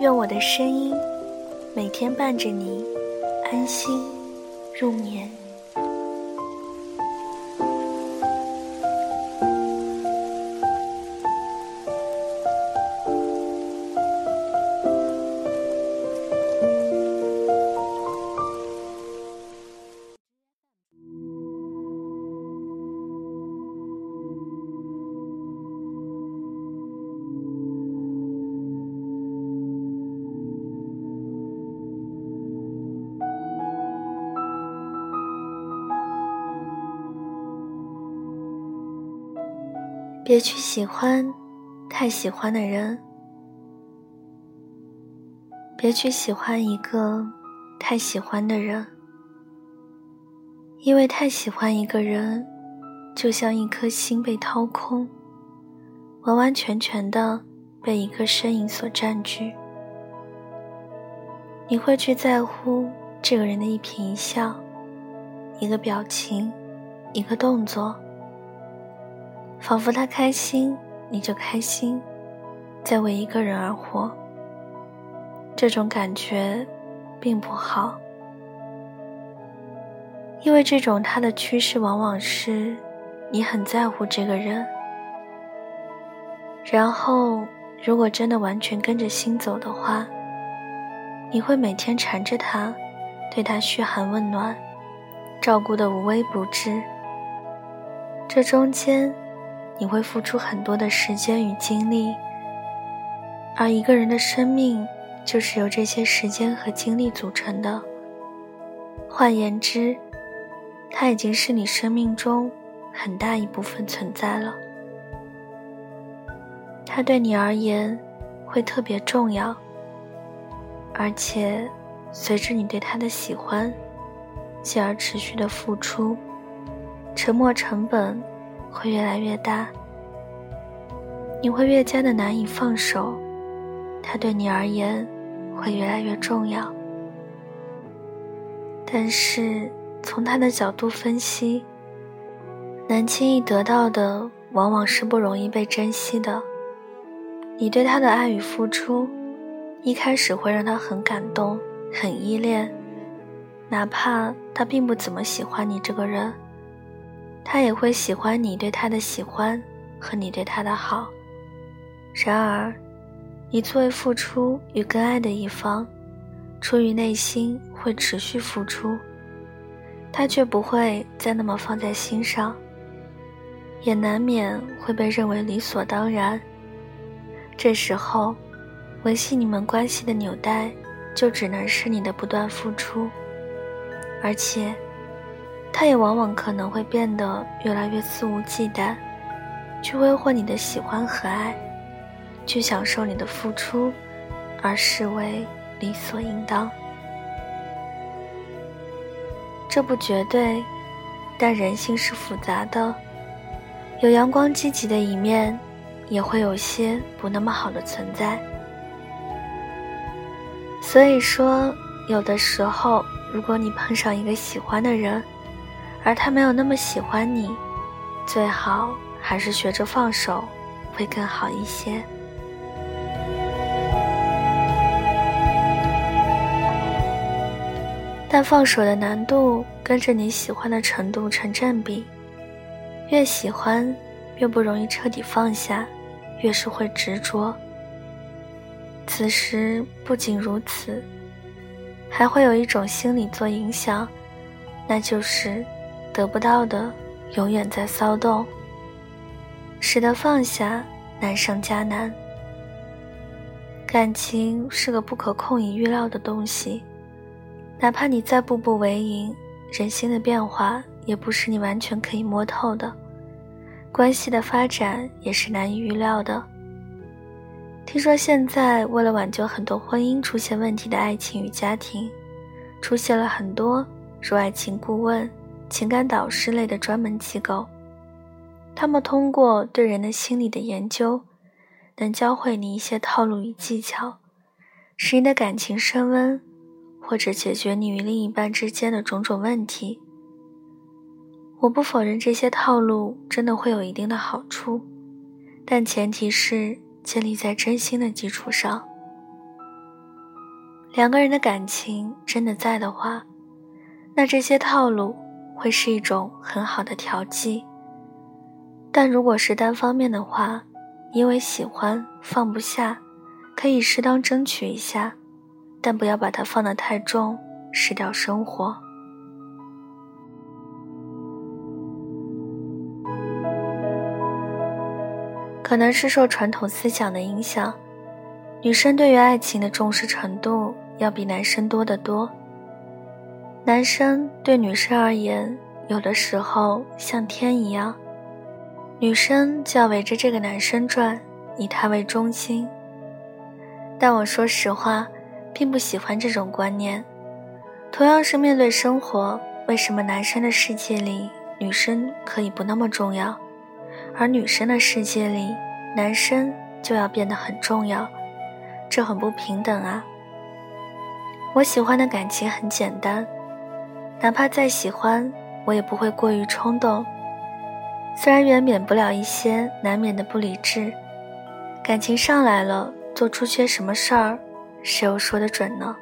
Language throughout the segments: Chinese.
愿我的声音每天伴着你安心入眠。别去喜欢太喜欢的人，别去喜欢一个太喜欢的人，因为太喜欢一个人，就像一颗心被掏空，完完全全的被一个身影所占据。你会去在乎这个人的一颦一笑，一个表情，一个动作。仿佛他开心，你就开心，在为一个人而活。这种感觉并不好，因为这种他的趋势往往是，你很在乎这个人，然后如果真的完全跟着心走的话，你会每天缠着他，对他嘘寒问暖，照顾的无微不至。这中间。你会付出很多的时间与精力，而一个人的生命就是由这些时间和精力组成的。换言之，他已经是你生命中很大一部分存在了。他对你而言会特别重要，而且随着你对他的喜欢，继而持续的付出，沉没成本。会越来越大，你会越加的难以放手，他对你而言会越来越重要。但是从他的角度分析，能轻易得到的往往是不容易被珍惜的。你对他的爱与付出，一开始会让他很感动、很依恋，哪怕他并不怎么喜欢你这个人。他也会喜欢你对他的喜欢和你对他的好，然而，你作为付出与更爱的一方，出于内心会持续付出，他却不会再那么放在心上，也难免会被认为理所当然。这时候，维系你们关系的纽带，就只能是你的不断付出，而且。他也往往可能会变得越来越肆无忌惮，去挥霍你的喜欢和爱，去享受你的付出，而视为理所应当。这不绝对，但人性是复杂的，有阳光积极的一面，也会有些不那么好的存在。所以说，有的时候，如果你碰上一个喜欢的人，而他没有那么喜欢你，最好还是学着放手，会更好一些。但放手的难度跟着你喜欢的程度成正比，越喜欢越不容易彻底放下，越是会执着。此时不仅如此，还会有一种心理做影响，那就是。得不到的永远在骚动，使得放下难上加难。感情是个不可控、以预料的东西，哪怕你再步步为营，人心的变化也不是你完全可以摸透的，关系的发展也是难以预料的。听说现在为了挽救很多婚姻出现问题的爱情与家庭，出现了很多如爱情顾问、情感导师类的专门机构。他们通过对人的心理的研究，能教会你一些套路与技巧，使你的感情升温，或者解决你与另一半之间的种种问题。我不否认这些套路真的会有一定的好处，但前提是建立在真心的基础上。两个人的感情真的在的话，那这些套路会是一种很好的调剂。但如果是单方面的话，因为喜欢放不下，可以适当争取一下，但不要把它放得太重，失掉生活。可能是受传统思想的影响，女生对于爱情的重视程度要比男生多得多。男生对女生而言，有的时候像天一样，女生就要围着这个男生转，以他为中心。但我说实话，并不喜欢这种观念。同样是面对生活，为什么男生的世界里女生可以不那么重要？而女生的世界里，男生就要变得很重要，这很不平等啊！我喜欢的感情很简单，哪怕再喜欢，我也不会过于冲动。虽然远免不了一些难免的不理智，感情上来了，做出些什么事儿，谁又说得准呢？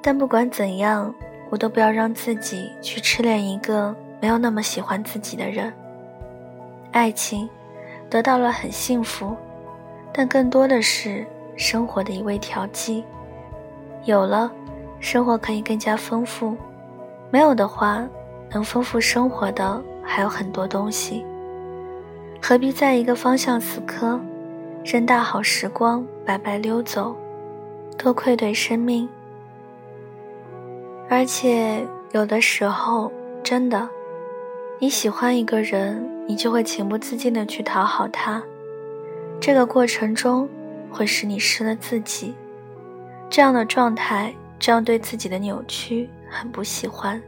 但不管怎样，我都不要让自己去痴恋一个没有那么喜欢自己的人。爱情得到了很幸福，但更多的是生活的一味调剂。有了，生活可以更加丰富；没有的话，能丰富生活的还有很多东西。何必在一个方向死磕，任大好时光白白溜走，多愧对生命。而且有的时候，真的。你喜欢一个人，你就会情不自禁的去讨好他，这个过程中会使你失了自己。这样的状态，这样对自己的扭曲，很不喜欢。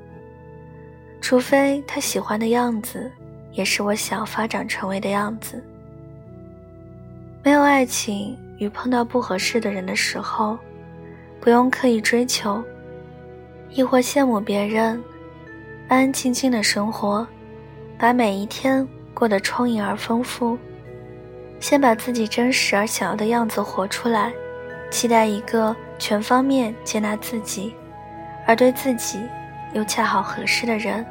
除非他喜欢的样子，也是我想发展成为的样子。没有爱情与碰到不合适的人的时候，不用刻意追求，亦或羡慕别人，安安静静的生活。把每一天过得充盈而丰富，先把自己真实而想要的样子活出来，期待一个全方面接纳自己，而对自己又恰好合适的人。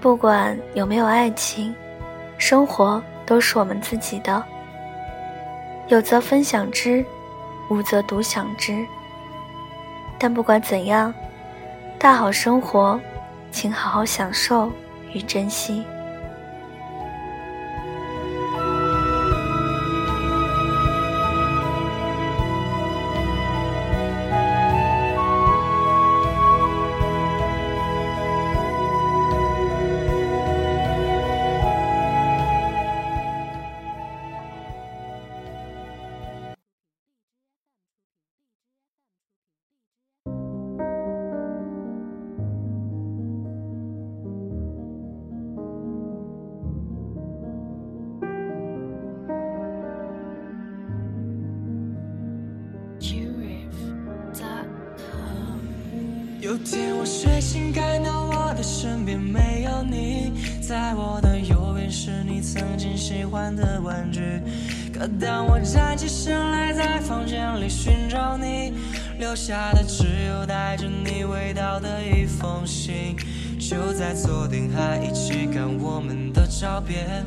不管有没有爱情，生活都是我们自己的，有则分享之，无则独享之。但不管怎样，大好生活。请好好享受与珍惜。没有你，在我的右边是你曾经喜欢的玩具。可当我站起身来，在房间里寻找你，留下的只有带着你味道的一封信。就在昨天还一起看我们的照片，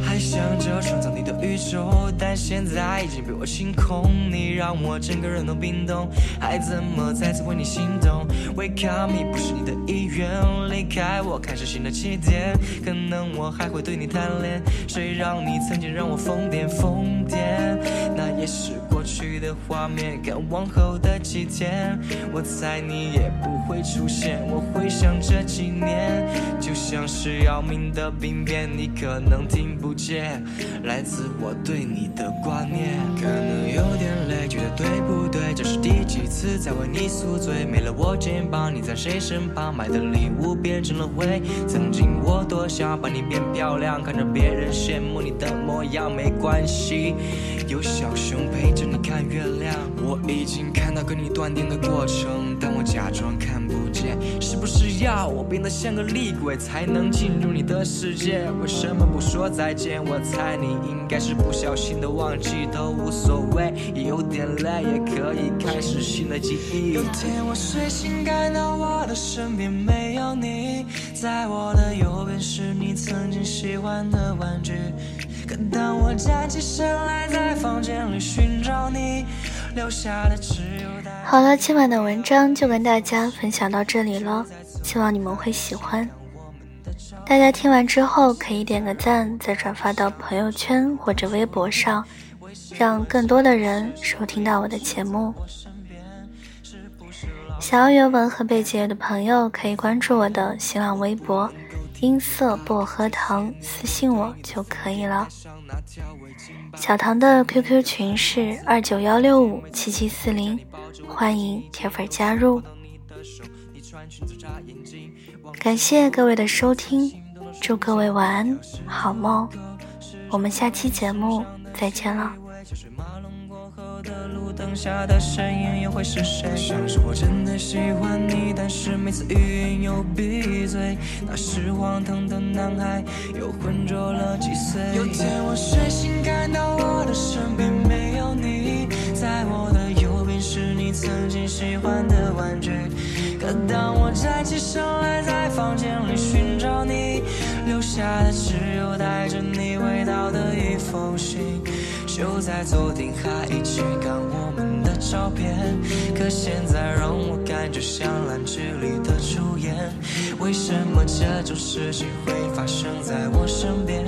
还想着创造你的宇宙，但现在已经被我清空。你让我整个人都冰冻，还怎么再次为你心动？Wake up me，不是你的意愿，离开我，开始新的起点。可能我还会对你贪恋，谁让你曾经让我疯癫疯癫？那也是过画面，看往后的几天，我猜你也不会出现。我回想这几年，就像是要命的病变，你可能听不见，来自我对你的挂念。可能有点累，觉得对不对？这是第几次在为你宿醉？没了我肩膀，你在谁身旁？买的礼物变成了灰。曾经我多想把你变漂亮，看着别人羡慕你的模样，没关系，有小熊陪着你看月亮。我已经看到跟你断电的过程，但我假装看不见。是不是要我变得像个厉鬼，才能进入你的世界？为什么不说再见？我猜你应该是不小心的忘记，都无所谓，有点累，也可以开始新的记忆。有天我睡醒，感到我的身边没有你，在我的右边是你曾经喜欢的玩具。当我站起身来，在房间里寻找你留下的只有带。好了，今晚的文章就跟大家分享到这里了，希望你们会喜欢。大家听完之后可以点个赞，再转发到朋友圈或者微博上，让更多的人收听到我的节目。想要原文和背景的朋友可以关注我的新浪微博“音色薄荷糖”，私信我就可以了。小唐的 QQ 群是二九幺六五七七四零，欢迎铁粉加入。感谢各位的收听，祝各位晚安，好梦。我们下期节目再见了。下的身影又会是谁？像是我真的喜欢你，但是每次语言又闭嘴。那时荒唐的男孩又浑浊了几岁。有天我睡醒，感到我的身边没有你，在我的右边是你曾经喜欢的玩具。可当我站起身来，在房间里寻找你，留下的只有带着你味道的一封信。就在昨天还一起看我们的照片，可现在让我感觉像烂剧里的主演。为什么这种事情会发生在我身边？